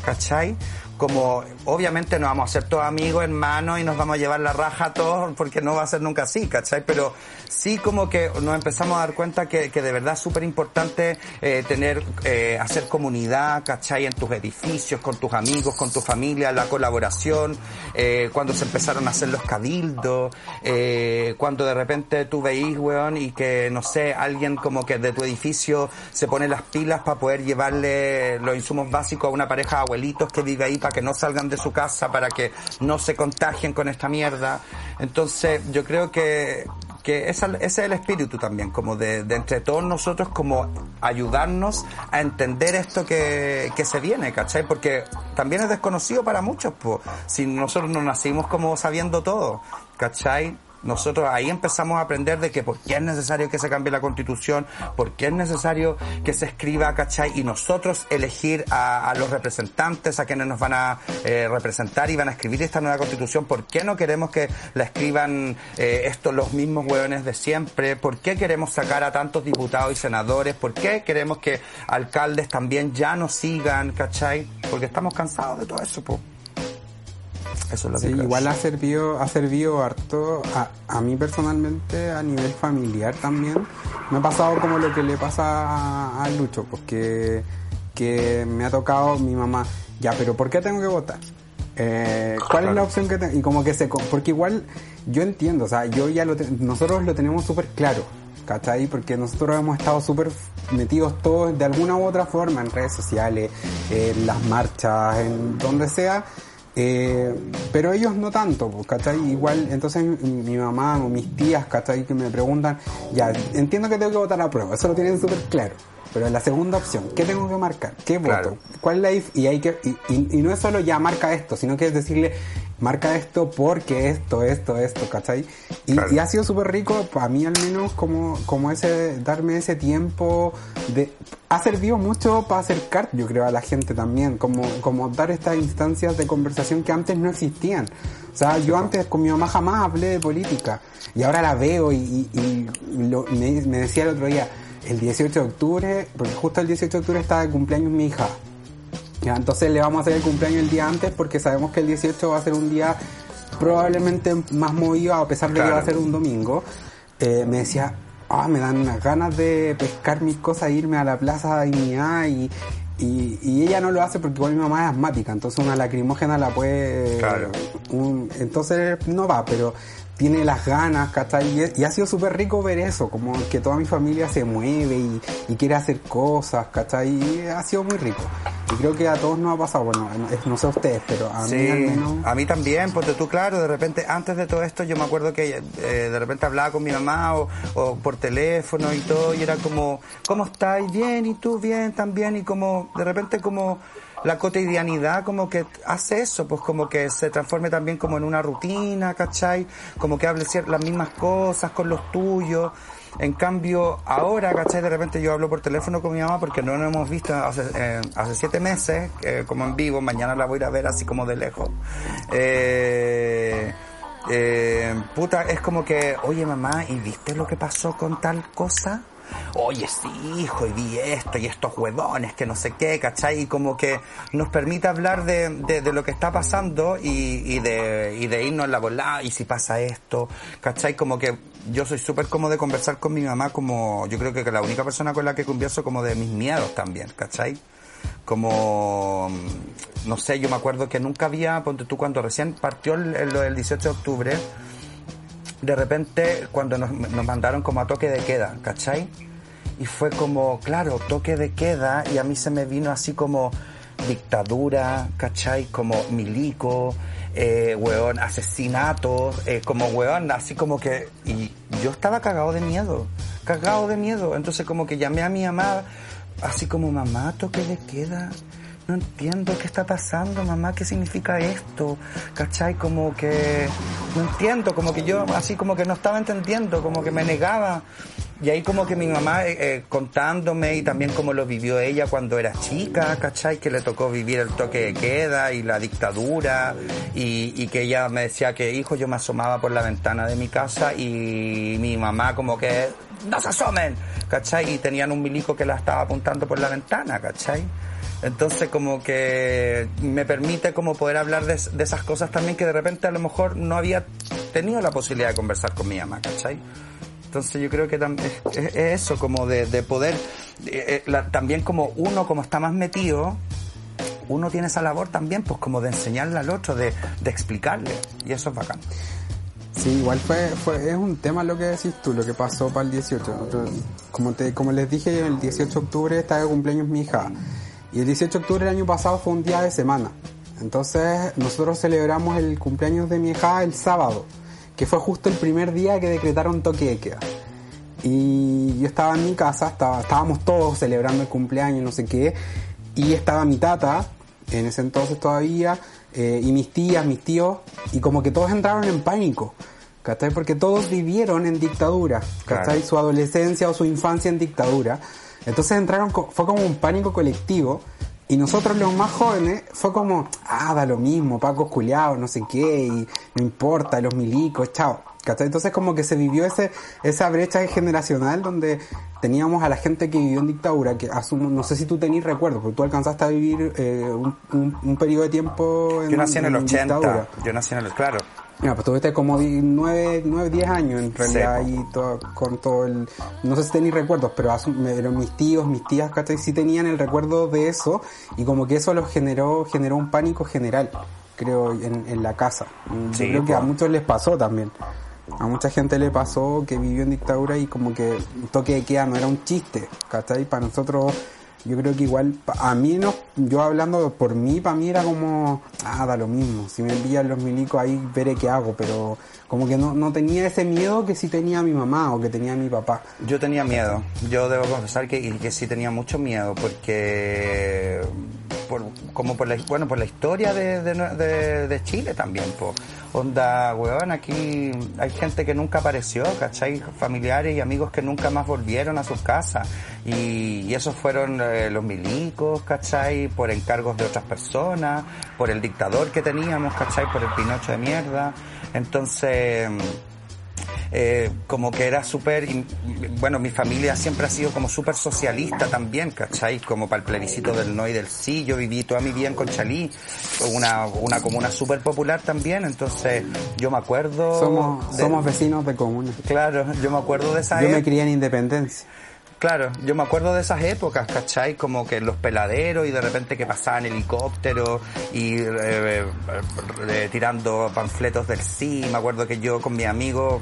¿cachai? Como obviamente no vamos a ser todos amigos, hermanos y nos vamos a llevar la raja a todos porque no va a ser nunca así, ¿cachai? Pero sí como que nos empezamos a dar cuenta que, que de verdad es súper importante eh, tener, eh, hacer comunidad, ¿cachai? En tus edificios, con tus amigos, con tu familia, la colaboración, eh, cuando se empezaron a hacer los cabildos, eh, cuando de repente tú veís, weón, y que, no sé, alguien como que de tu edificio se pone las pilas para poder llevarle los insumos básicos a una pareja de abuelitos que vive ahí que no salgan de su casa, para que no se contagien con esta mierda. Entonces, yo creo que, que ese, es el espíritu también, como de, entre todos nosotros, como ayudarnos a entender esto que, que se viene, ¿cachai? Porque también es desconocido para muchos, pues, si nosotros no nacimos como sabiendo todo, ¿cachai? Nosotros ahí empezamos a aprender de que por qué es necesario que se cambie la constitución, por qué es necesario que se escriba, ¿cachai? Y nosotros elegir a, los representantes, a quienes nos van a eh, representar y van a escribir esta nueva constitución, por qué no queremos que la escriban eh, estos los mismos hueones de siempre, por qué queremos sacar a tantos diputados y senadores, por qué queremos que alcaldes también ya no sigan, ¿cachai? Porque estamos cansados de todo eso, pues. Eso es lo Sí, que creo. igual ha servido, ha servido harto a, a mí personalmente a nivel familiar también. Me ha pasado como lo que le pasa a, a Lucho, porque que me ha tocado mi mamá, ya, pero ¿por qué tengo que votar? Eh, ¿Cuál es la opción que tengo? Y como que se... Porque igual yo entiendo, o sea, yo ya lo nosotros lo tenemos súper claro, ¿cachai? Porque nosotros hemos estado súper metidos todos de alguna u otra forma en redes sociales, en las marchas, en donde sea. Eh, pero ellos no tanto, pues, ¿cachai? Igual, entonces mi, mamá o mis tías, ¿cachai? Que me preguntan, ya, entiendo que tengo que votar a prueba, eso lo tienen súper claro. Pero la segunda opción, ¿qué tengo que marcar? ¿Qué Claro. voto? ¿Cuál es la y hay que y, y- y no es solo ya marca esto, sino que es decirle marca esto porque esto, esto, esto, ¿cachai? Y, Claro. y ha sido súper rico para mí al menos como como ese darme ese tiempo de ha servido mucho para acercar, yo creo a la gente también, como como dar estas instancias de conversación que antes no existían. O sea, yo antes con mi mamá jamás hablé de política y ahora la veo y, y- y lo- me, me decía el otro día, el 18 de octubre, porque justo el 18 de octubre está de cumpleaños mi hija. Ya, entonces le vamos a hacer el cumpleaños el día antes porque sabemos que el 18 va a ser un día probablemente más movido a pesar de que va a ser un domingo. Eh, me decía, ah, me dan unas ganas de pescar mis cosas, irme a la plaza de Dignidad y, y, y ella no lo hace porque igual mi mamá es asmática, entonces una lacrimógena la puede... Claro. un- entonces no va, pero tiene las ganas, ¿cachai? Y, ha sido súper rico ver eso, como que toda mi familia se mueve y, y quiere hacer cosas, ¿cachai? Y ha sido muy rico. Y creo que a todos nos ha pasado, bueno, no, sé a ustedes, pero a mí Sí, al menos... a mí también, porque tú, claro, de repente, antes de todo esto, yo me acuerdo que eh, de repente hablaba con mi mamá o, o por teléfono y todo, y era como, ¿cómo estáis? Bien, y tú bien, también, y como, de repente como la cotidianidad como que hace eso, pues como que se transforme también como en una rutina, ¿cachai? Como que hable las mismas cosas con los tuyos. En cambio, ahora, ¿cachai? De repente yo hablo por teléfono con mi mamá porque no nos hemos visto hace, eh, hace siete meses, eh, como en vivo, mañana la voy a ir a ver así como de lejos. Eh, eh, puta, es como que, oye mamá, ¿y viste lo que pasó con tal cosa? Oye, sí, hijo, y vi esto, y estos huevones, que no sé qué, ¿cachai? Y como que nos permite hablar de, de, lo que está pasando y, de, y de irnos en la volada, y si pasa esto, ¿cachai? Como que yo soy súper cómodo de conversar con mi mamá, como yo creo que la única persona con la que converso como de mis miedos también, ¿cachai? como no sé, yo me acuerdo que nunca había, ponte tú cuando recién partió lo del 18 de octubre, de repente cuando nos, nos mandaron como a toque de queda, ¿cachai? Y fue como, claro, toque de queda y a mí se me vino así como dictadura, ¿cachai? Como milico, eh, weón, asesinato, eh, como weón, así como que... Y yo estaba cagado de miedo, cagado de miedo. Entonces como que llamé a mi mamá, así como, mamá, toque de queda. No entiendo qué está pasando, mamá, qué significa esto, ¿cachai? Como que no entiendo, como que yo así como que no estaba entendiendo, como que me negaba. Y ahí como que mi mamá eh, eh, contándome y también como lo vivió ella cuando era chica, ¿cachai? Que le tocó vivir el toque de queda y la dictadura y, y que ella me decía que, hijo, yo me asomaba por la ventana de mi casa y mi mamá como que, no se asomen, ¿cachai? Y tenían un milico que la estaba apuntando por la ventana, ¿cachai? Entonces como que me permite como poder hablar de, de esas cosas también que de repente a lo mejor no había tenido la posibilidad de conversar con mi mamá, ¿cachai? Entonces yo creo que es, es- es eso, como de, de poder, eh, eh, la- también como uno como está más metido, uno tiene esa labor también, pues como de enseñarle al otro, de, de explicarle, y eso es bacán. Sí, igual fue, fue, es un tema lo que decís tú, lo que pasó para el 18. Nosotros, como te, como les dije, el 18 de octubre está de cumpleaños mi hija. Y el 18 de octubre del año pasado fue un día de semana. Entonces, nosotros celebramos el cumpleaños de mi hija el sábado, que fue justo el primer día que decretaron toque de queda. Y yo estaba en mi casa, estaba, estábamos todos celebrando el cumpleaños, no sé qué, y estaba mi tata, en ese entonces todavía, eh, y mis tías, mis tíos, y como que todos entraron en pánico, ¿cachai? Porque todos vivieron en dictadura, ¿cachai? Claro. Su adolescencia o su infancia en dictadura. Entonces entraron, fue como un pánico colectivo, y nosotros los más jóvenes fue como, ah, da lo mismo, Paco culiao, no sé qué, y no importa, los milicos, chao. Entonces como que se vivió ese, esa brecha generacional donde teníamos a la gente que vivió en dictadura, que asumo, no sé si tú tenís recuerdos, porque tú alcanzaste a vivir eh, un, un, un periodo de tiempo en Yo nací en, el 80, dictadura. yo nací en el, claro. Mira, pues tuviste como 9, 9, 10 años en realidad Sí, y todo, con todo el... No sé si tenéis recuerdos, pero, pero mis tíos, mis tías, ¿cachai? Sí tenían el recuerdo de eso y como que eso los generó, generó un pánico general, creo, en, en la casa. Yo Sí, creo que a muchos les pasó también. A mucha gente le pasó que vivió en dictadura y como que un toque de queda no era un chiste, ¿cachai? Para nosotros, yo creo que igual, a mí no, yo hablando por mí, para mí era como, ah, da lo mismo, si me envían los milicos ahí veré qué hago, pero como que no, no tenía ese miedo que sí tenía mi mamá o que tenía mi papá. Yo tenía miedo, yo debo confesar que, que sí tenía mucho miedo porque por, como por la, bueno, por la historia de- de Chile también, po. Onda, weón, aquí hay gente que nunca apareció, ¿cachai? Familiares y amigos que nunca más volvieron a sus casas. Y, esos fueron eh, los milicos, ¿cachai? Por encargos de otras personas, por el dictador que teníamos, ¿cachai? Por el Pinocho de mierda. Entonces, eh, como que era súper, bueno, mi familia siempre ha sido como súper socialista también, ¿cachai? Como para el plebiscito del no y del sí, yo viví toda mi vida en Conchalí, una, una comuna súper popular también, entonces yo me acuerdo... Somos, de- somos vecinos de comuna. Claro, yo me acuerdo de esa Yo me ep- crié en Independencia. Claro, yo me acuerdo de esas épocas, ¿cachai? Como que los peladeros y de repente que pasaban helicópteros y eh, eh, eh, tirando panfletos del sí. Me acuerdo que yo con mi amigo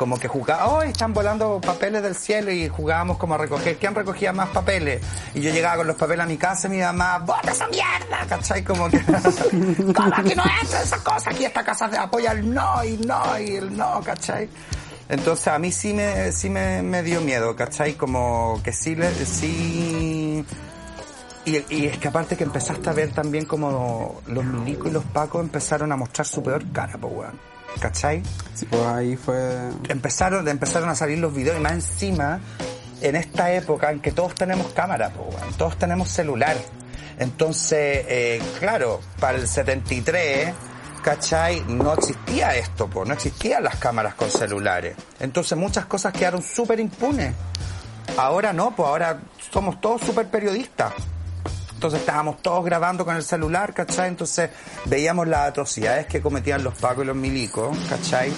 como que jugaba, oh, están volando papeles del cielo y jugábamos como a recoger, ¿quién recogía más papeles? Y yo llegaba con los papeles a mi casa y mi mamá, ¡bota esa mierda! ¿Cachai? Como que, ¿cómo aquí no entra esa cosa? Aquí esta casa apoya el no y no y el no, ¿cachai? Entonces a mí sí me, sí me, me dio miedo, ¿cachai? Como que sí, le, sí... Y, y es que aparte que empezaste a ver también como los milicos y los pacos empezaron a mostrar su peor cara, pues weón. ¿Cachai? Sí, pues ahí fue... Empezaron, empezaron a salir los videos y más encima en esta época en que todos tenemos cámara, pues todos tenemos celular. Entonces, eh, claro, para el 73, ¿cachai? No existía esto, pues, no existían las cámaras con celulares. Entonces muchas cosas quedaron súper impunes. Ahora no, pues ahora somos todos súper periodistas. Entonces estábamos todos grabando con el celular, ¿cachai? Entonces veíamos las atrocidades que cometían los pacos y los milicos, ¿cachai?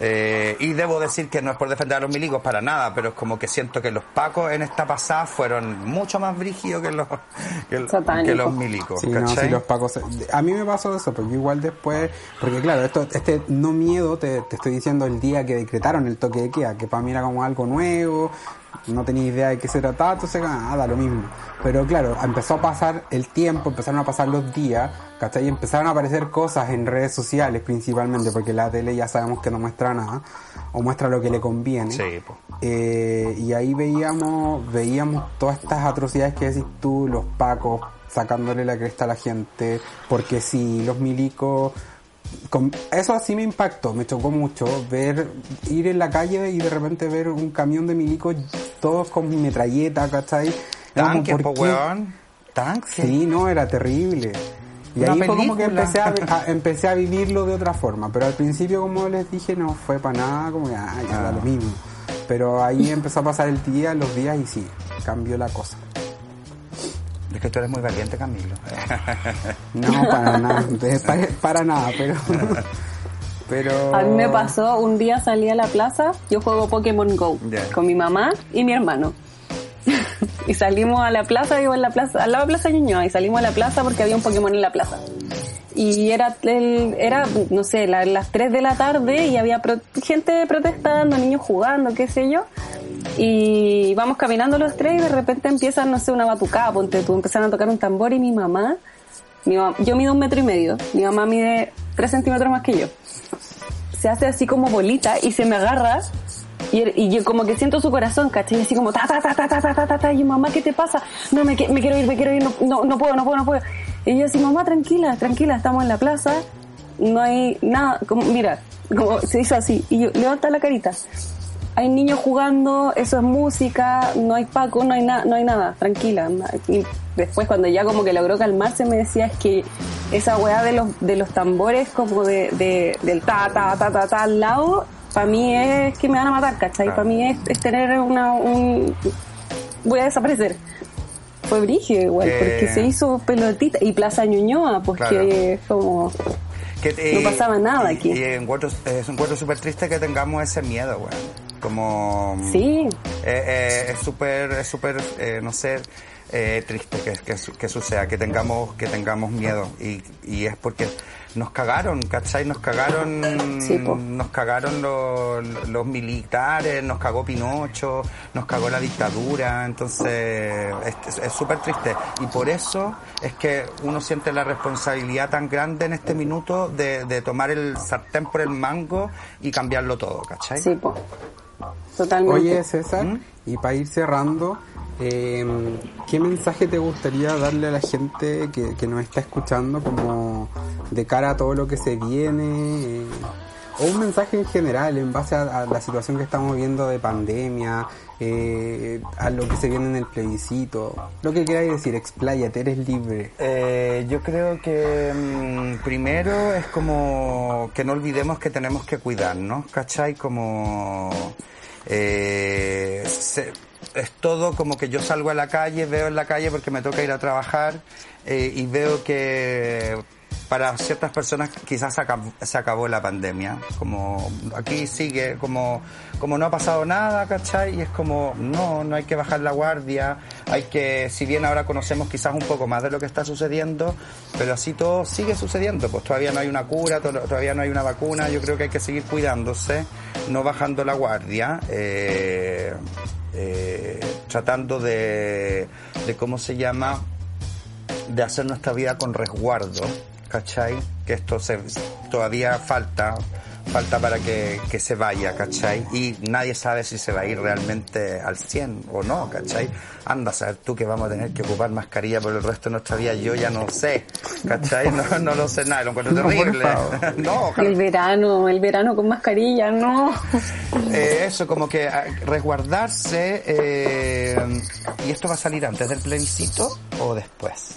Eh, y debo decir que no es por defender a los milicos para nada, pero es como que siento que los pacos en esta pasada fueron mucho más brígidos que los, que, los milicos, Sí, no, ¿cachai? sí, los pacos. A mí me pasó eso, porque igual después, porque claro, esto, este no miedo, te, te estoy diciendo el día que decretaron el toque de queda, que para mí era como algo nuevo, no tenía idea de qué se trataba, entonces ah, da lo mismo. Pero claro, empezó a pasar el tiempo, empezaron a pasar los días, ¿cachai? Y empezaron a aparecer cosas en redes sociales principalmente, porque la tele ya sabemos que no muestra nada, o muestra lo que le conviene. Sí. Eh, y ahí veíamos, veíamos todas estas atrocidades que decís tú, los pacos sacándole la cresta a la gente, porque si los milicos, con- eso así me impactó, me chocó mucho ver, ir en la calle y de repente ver un camión de milicos todos con metralleta, ¿cachai? Era ¿por po, qué? weón. Tanques. Sí, no, era terrible. Y Una ahí fue como que empecé a, a- empecé a vivirlo de otra forma. Pero al principio, como les dije, no fue para nada, como que, ah, ya da lo mismo. Pero ahí empezó a pasar el día, los días y sí, cambió la cosa. Es que tú eres muy valiente, Camilo. No, para nada, para, para nada, pero... pero... A mí me pasó, un día salí a la plaza, yo juego Pokémon Go con mi mamá y mi hermano. y salimos a la plaza, vivo en la plaza, al lado de Plaza Ñuñoa, y salimos a la plaza porque había un Pokémon en la plaza. Y era, el, era no sé, la- las 3 de la tarde y había pro- gente protestando, niños jugando, qué sé yo. Y vamos caminando los tres y de repente empiezan, no sé, una batucada, ponte tú, empezaron a tocar un tambor y mi mamá, mi mam- yo mido un metro y medio, mi mamá mide 3 centímetros más que yo se hace así como bolita y se me agarra y, y yo como que siento su corazón, ¿cachai? Y así como ta ta ta ta ta ta ta ta y yo, mamá, ¿qué te pasa? No, me, me quiero ir, me quiero ir, no, no, no puedo, no puedo, no puedo. Y yo así, mamá, tranquila, tranquila, estamos en la plaza, no hay nada, como, mira, como se hizo así, y yo, levanta la carita. Hay niños jugando, eso es música, no hay Paco, no hay nada, no hay nada, tranquila. Y después cuando ya como que logró calmarse me decía es que esa weá de los, de los tambores como de, de- del ta ta ta ta ta al lado para mí es que me van a matar, ¿cachai? Para mí es, es tener una, un... Voy a desaparecer. Fue brígido igual, Eh. porque se hizo pelotita. Y Plaza Ñuñoa, pues Claro. que como... Que, No pasaba nada y- aquí. Y encuentro, es un encuentro súper triste que tengamos ese miedo, weón. Como... Sí, Eh, eh, es súper, es súper, eh, no sé, eh, triste que, que, su- que suceda, que tengamos, que tengamos miedo. Y, y es porque nos cagaron, ¿cachai? Nos cagaron, Sí, nos cagaron los, los militares, nos cagó Pinocho, nos cagó la dictadura, entonces es- es súper triste. Y por eso es que uno siente la responsabilidad tan grande en este minuto de, de tomar el sartén por el mango y cambiarlo todo, ¿cachai? sí, po. Totalmente. Oye, César, ¿Mm? y para ir cerrando, eh, ¿qué mensaje te gustaría darle a la gente que, que nos está escuchando como de cara a todo lo que se viene? eh, o un mensaje en general en base a, la situación que estamos viendo de pandemia, eh, a lo que se viene en el plebiscito, lo que queráis decir, expláyate, eres libre. Eh, yo creo que mm, primero es como que no olvidemos que tenemos que cuidarnos, ¿cachai? Como eh, es todo como que yo salgo a la calle, veo en la calle porque me toca ir a trabajar y veo que para ciertas personas quizás se acabó, la pandemia, como aquí sigue, como, como no ha pasado nada, ¿cachai? Y es como, no, no hay que bajar la guardia, hay que, si bien ahora conocemos quizás un poco más de lo que está sucediendo, pero así todo sigue sucediendo, pues todavía no hay una cura, to- todavía no hay una vacuna, yo creo que hay que seguir cuidándose, no bajando la guardia, eh, eh, tratando de, de, ¿cómo se llama? de hacer nuestra vida con resguardo, ¿cachai? Que esto se, todavía falta, falta para que, que se vaya, ¿cachai? Y nadie sabe si se va a ir realmente al 100 o no, ¿cachai? Anda a saber tú que vamos a tener que ocupar mascarilla por el resto de nuestra vida, yo ya no sé, ¿cachai? No, no lo sé nada, lo encuentro No, terrible. no, ojalá. El verano, el verano con mascarilla, no. Eh, eso, como que ah, resguardarse, eh, y esto va a salir antes del plebiscito o después.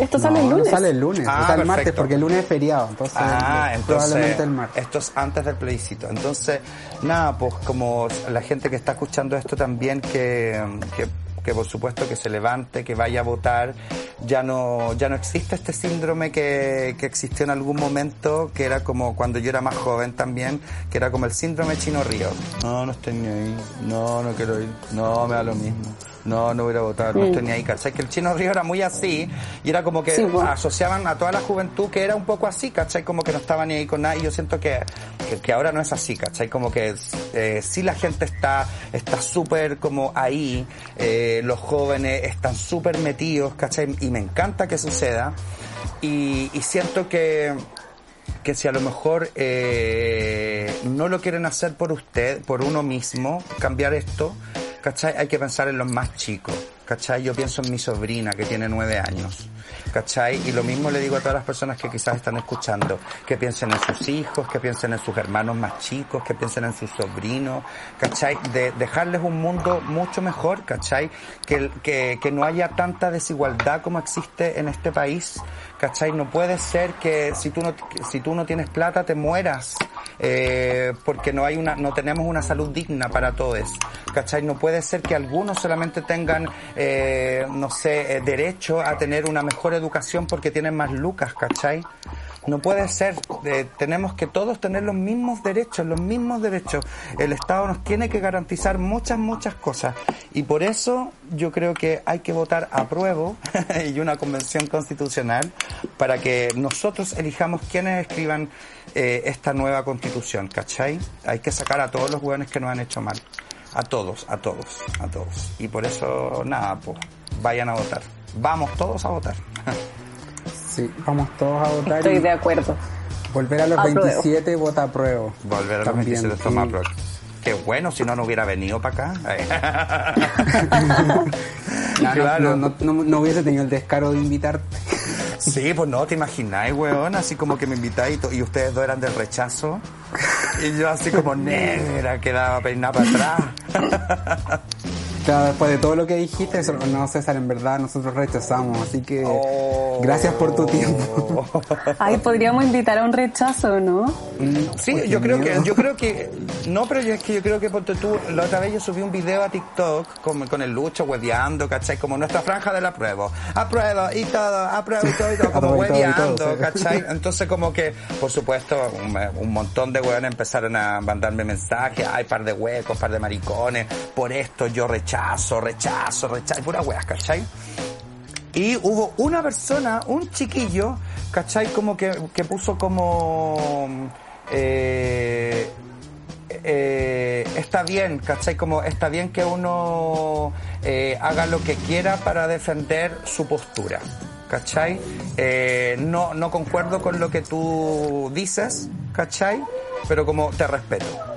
Esto sale el No, no lunes. sale el lunes, Ah, o sea, el martes, porque el lunes es feriado, entonces Ah, entonces probablemente el martes. esto es antes del plebiscito. Entonces, nada, pues como la gente que está escuchando esto también que, que, que por supuesto que se levante, que vaya a votar, ya no, ya no existe este síndrome que, que existió en algún momento, que era como cuando yo era más joven también, que era como el síndrome chino río. No, no estoy ni ahí, no, no quiero ir, no, me da lo mismo. No, no voy a ir a votar, no estoy ni ahí, ¿cachai? Que el chino río era muy así, y era como que Sí, asociaban a toda la juventud que era un poco así, ¿cachai? Como que no estaba ni ahí con nada y yo siento que, que, que ahora no es así, ¿cachai? Como que eh, sí la gente está está súper como ahí, eh, los jóvenes están súper metidos, ¿cachai? Y me encanta que suceda y, y siento que que si a lo mejor eh, no lo quieren hacer por usted, por uno mismo, cambiar esto, ¿cachai? Hay que pensar en los más chicos, ¿cachai? Yo pienso en mi sobrina que tiene nueve años, ¿cachai? Y lo mismo le digo a todas las personas que quizás están escuchando, que piensen en sus hijos, que piensen en sus hermanos más chicos, que piensen en sus sobrinos, ¿cachai? De dejarles un mundo mucho mejor, ¿cachai? Que, que, que no haya tanta desigualdad como existe en este país, ¿cachai? No puede ser que si tú no, si tú no tienes plata te mueras, eh, porque no hay una, no tenemos una salud digna para todos, ¿cachai? No puede ser que algunos solamente tengan, eh, no sé, eh, derecho a tener una mejor educación porque tienen más lucas, ¿cachai? No puede ser, tenemos que todos tener los mismos derechos, los mismos derechos. El Estado nos tiene que garantizar muchas, muchas cosas. Y por eso yo creo que hay que votar a prueba y una convención constitucional para que nosotros elijamos quienes escriban eh, esta nueva constitución, ¿cachai? Hay que sacar a todos los hueones que nos han hecho mal. A todos, a todos, a todos. Y por eso, nada, pues, vayan a votar. Vamos todos a votar. Sí, vamos todos a votar Estoy y de acuerdo. volver a los Apruebo. 27, vota a prueba. Volver a los También, 27 sí. toma pro- Qué bueno, si no, no hubiera venido para acá. No, Claro. no, no, no- no hubiese tenido el descaro de invitarte. Sí, pues no, te imagináis, weón, así como que me invitáis y, y ustedes dos eran del rechazo. Y yo así como negra, quedaba peinada para atrás. Claro, después de todo lo que dijiste, eso- no César, en verdad nosotros rechazamos, así que Oh. gracias por tu tiempo. Ay, podríamos invitar a un rechazo, ¿no? Sí, Uy, yo creo que, miedo. yo creo que, no, pero yo, es que yo creo que ponte tú, la otra vez yo subí un video a TikTok con, con el Lucho hueveando, ¿cachai? Como nuestra franja del apruebo. Apruebo y todo, apruebo y todo y todo, como Apruebo y todo y hueveando. ¿cachai? Entonces como que, por supuesto, un, un montón de hueones empezaron a mandarme mensajes, ay, par de huecos, par de maricones, por esto yo rechazo, rechazo, rechazo, pura hueas, ¿cachai? Y hubo una persona, un chiquillo, ¿cachai? Como que, que puso como... eh, eh, está bien, ¿cachai? Como está bien que uno eh, haga lo que quiera para defender su postura, ¿cachai? No, no concuerdo con lo que tú dices, ¿cachai? Pero como te respeto.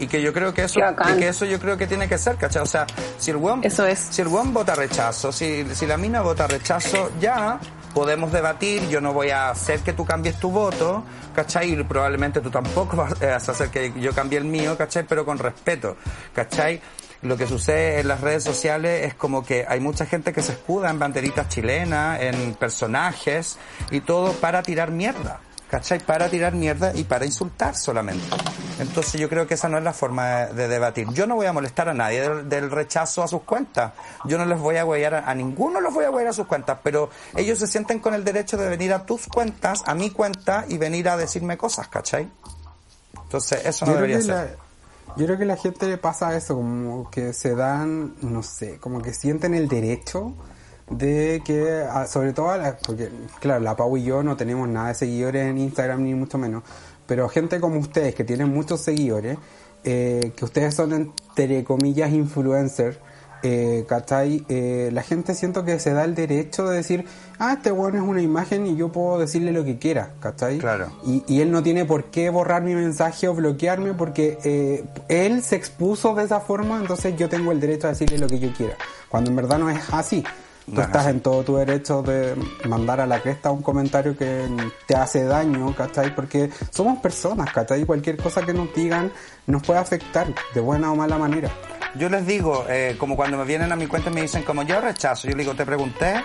Y que yo creo que eso, y que eso yo creo que tiene que ser, ¿cachai? O sea, si el weón, Eso es. si el weón vota rechazo, si, si la mina vota rechazo, ya podemos debatir, yo no voy a hacer que tú cambies tu voto, ¿cachai? Y probablemente tú tampoco vas a hacer que yo cambie el mío, ¿cachai? Pero con respeto, ¿cachai? Lo que sucede en las redes sociales es como que hay mucha gente que se escuda en banderitas chilenas, en personajes y todo para tirar mierda. ¿Cachai? Para tirar mierda y para insultar solamente. Entonces yo creo que esa no es la forma de, de debatir. Yo no voy a molestar a nadie del, del rechazo a sus cuentas. Yo no les voy a huellar a, a ninguno los voy a huellar a sus cuentas, pero ellos se sienten con el derecho de venir a tus cuentas, a mi cuenta y venir a decirme cosas, ¿cachai? Entonces eso no Yo debería ser. la, yo creo que la gente le pasa eso, como que se dan, no sé, como que sienten el derecho de que, a- sobre todo, porque claro, la Pau y yo no tenemos nada de seguidores en Instagram ni mucho menos, pero gente como ustedes que tienen muchos seguidores, eh, que ustedes son entre comillas influencers, eh, ¿cachai? Eh, la gente siento que se da el derecho de decir, ah, este weón es una imagen y yo puedo decirle lo que quiera, ¿cachai? Claro. Y, y él no tiene por qué borrar mi mensaje o bloquearme porque eh, él se expuso de esa forma, entonces yo tengo el derecho a decirle lo que yo quiera. Cuando en verdad no es así. Tú estás en todo tu derecho de mandar a la cresta un comentario que te hace daño, ¿cachai? Porque somos personas, ¿cachai? Cualquier cosa que nos digan nos puede afectar de buena o mala manera. Yo les digo, eh, como cuando me vienen a mi cuenta y me dicen como yo rechazo, yo le digo, ¿te pregunté?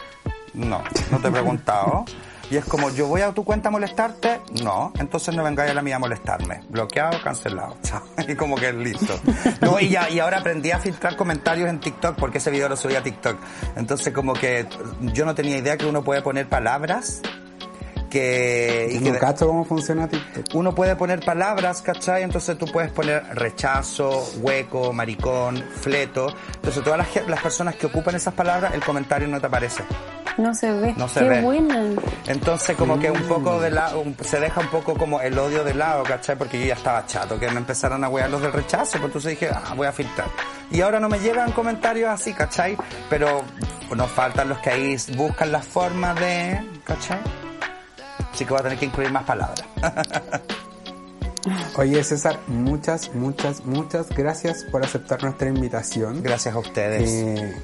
No, no te he preguntado. Y es como, ¿yo voy a tu cuenta a molestarte? No, entonces no vengáis a la mía a molestarme. Bloqueado, cancelado. Chao. Y como que listo. No, y, ya, y ahora aprendí a filtrar comentarios en TikTok porque ese video lo subí a TikTok. Entonces como que yo no tenía idea que uno puede poner palabras que... y no que- cacho cómo funciona TikTok. uno puede poner palabras, ¿cachai? Entonces tú puedes poner rechazo, hueco, maricón, fleto. Entonces todas las, las personas que ocupan esas palabras, el comentario no te aparece. No se ve. No se Qué ve. buena. Entonces como que un poco de lado, un- se deja un poco como el odio de lado, ¿cachai? Porque yo ya estaba chato, que me empezaron a wear los del rechazo, pues entonces dije, ah, voy a filtrar. Y ahora no me llegan comentarios así, ¿cachai? Pero nos faltan los que ahí buscan la forma de, ¿cachai? Así que voy a tener que incluir más palabras. Oye César, muchas, muchas, muchas gracias por aceptar nuestra invitación. Gracias a ustedes. Eh,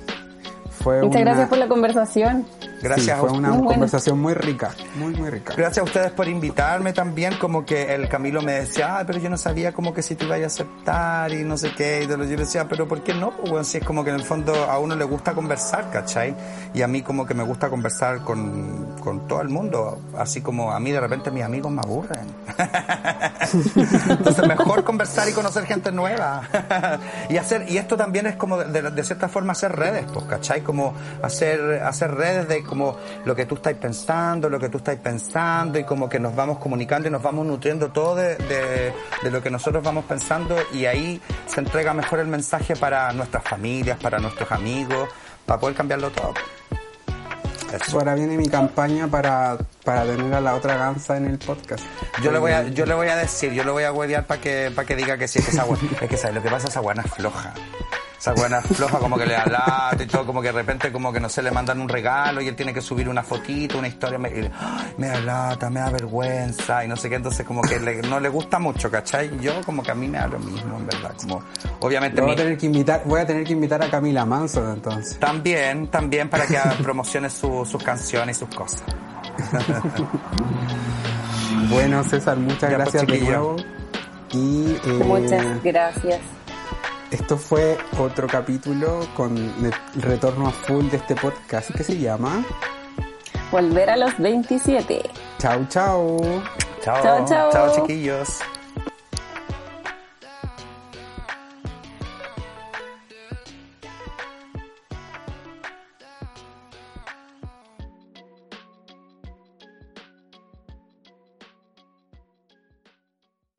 fue Muchas una- gracias por la conversación. Gracias sí, a fue una Muy buena. conversación muy rica, muy muy rica. Gracias a ustedes por invitarme también, como que el Camilo me decía, ah, pero yo no sabía como que si te iba a aceptar y no sé qué, y yo le decía, pero ¿por qué no? Pues bueno, si es como que en el fondo a uno le gusta conversar, ¿cachai? Y a mí como que me gusta conversar con, con todo el mundo, así como a mí de repente mis amigos me aburren. Entonces mejor conversar y conocer gente nueva. y hacer, y esto también es como de, cierta forma hacer redes, pues, ¿cachai? Como hacer, hacer redes de como lo que tú estás pensando, lo que tú estás pensando y como que nos vamos comunicando y nos vamos nutriendo todo de, de, de lo que nosotros vamos pensando y ahí se entrega mejor el mensaje para nuestras familias, para nuestros amigos, para poder cambiarlo todo. Eso. Ahora viene mi campaña para, para tener a la otra gansa en el podcast. Yo le voy a, yo le voy a decir, yo le voy a huevear para que, para que diga que sí, es que esa buena, es que ¿sabes? lo que pasa esa buena es floja. Esa buena floja como que le da lata y todo, como que de repente como que no sé, le mandan un regalo y él tiene que subir una fotito, una historia, me, y, "Ay, me da lata, me da vergüenza y no sé qué, entonces como que le- no le gusta mucho, ¿cachai? Yo como que a mí me da lo mismo, en verdad, como obviamente Voy a tener que invitar, voy a tener que invitar a Camila Manson entonces. también, también para que haga- promocione su- sus canciones y sus cosas. Bueno César, muchas Ya, pues, gracias de nuevo. Y eh, Muchas gracias. Esto fue otro capítulo con el retorno a full de este podcast que se llama Volver a los 27. Chau, chau. Chao, Chao, chao. chao chiquillos.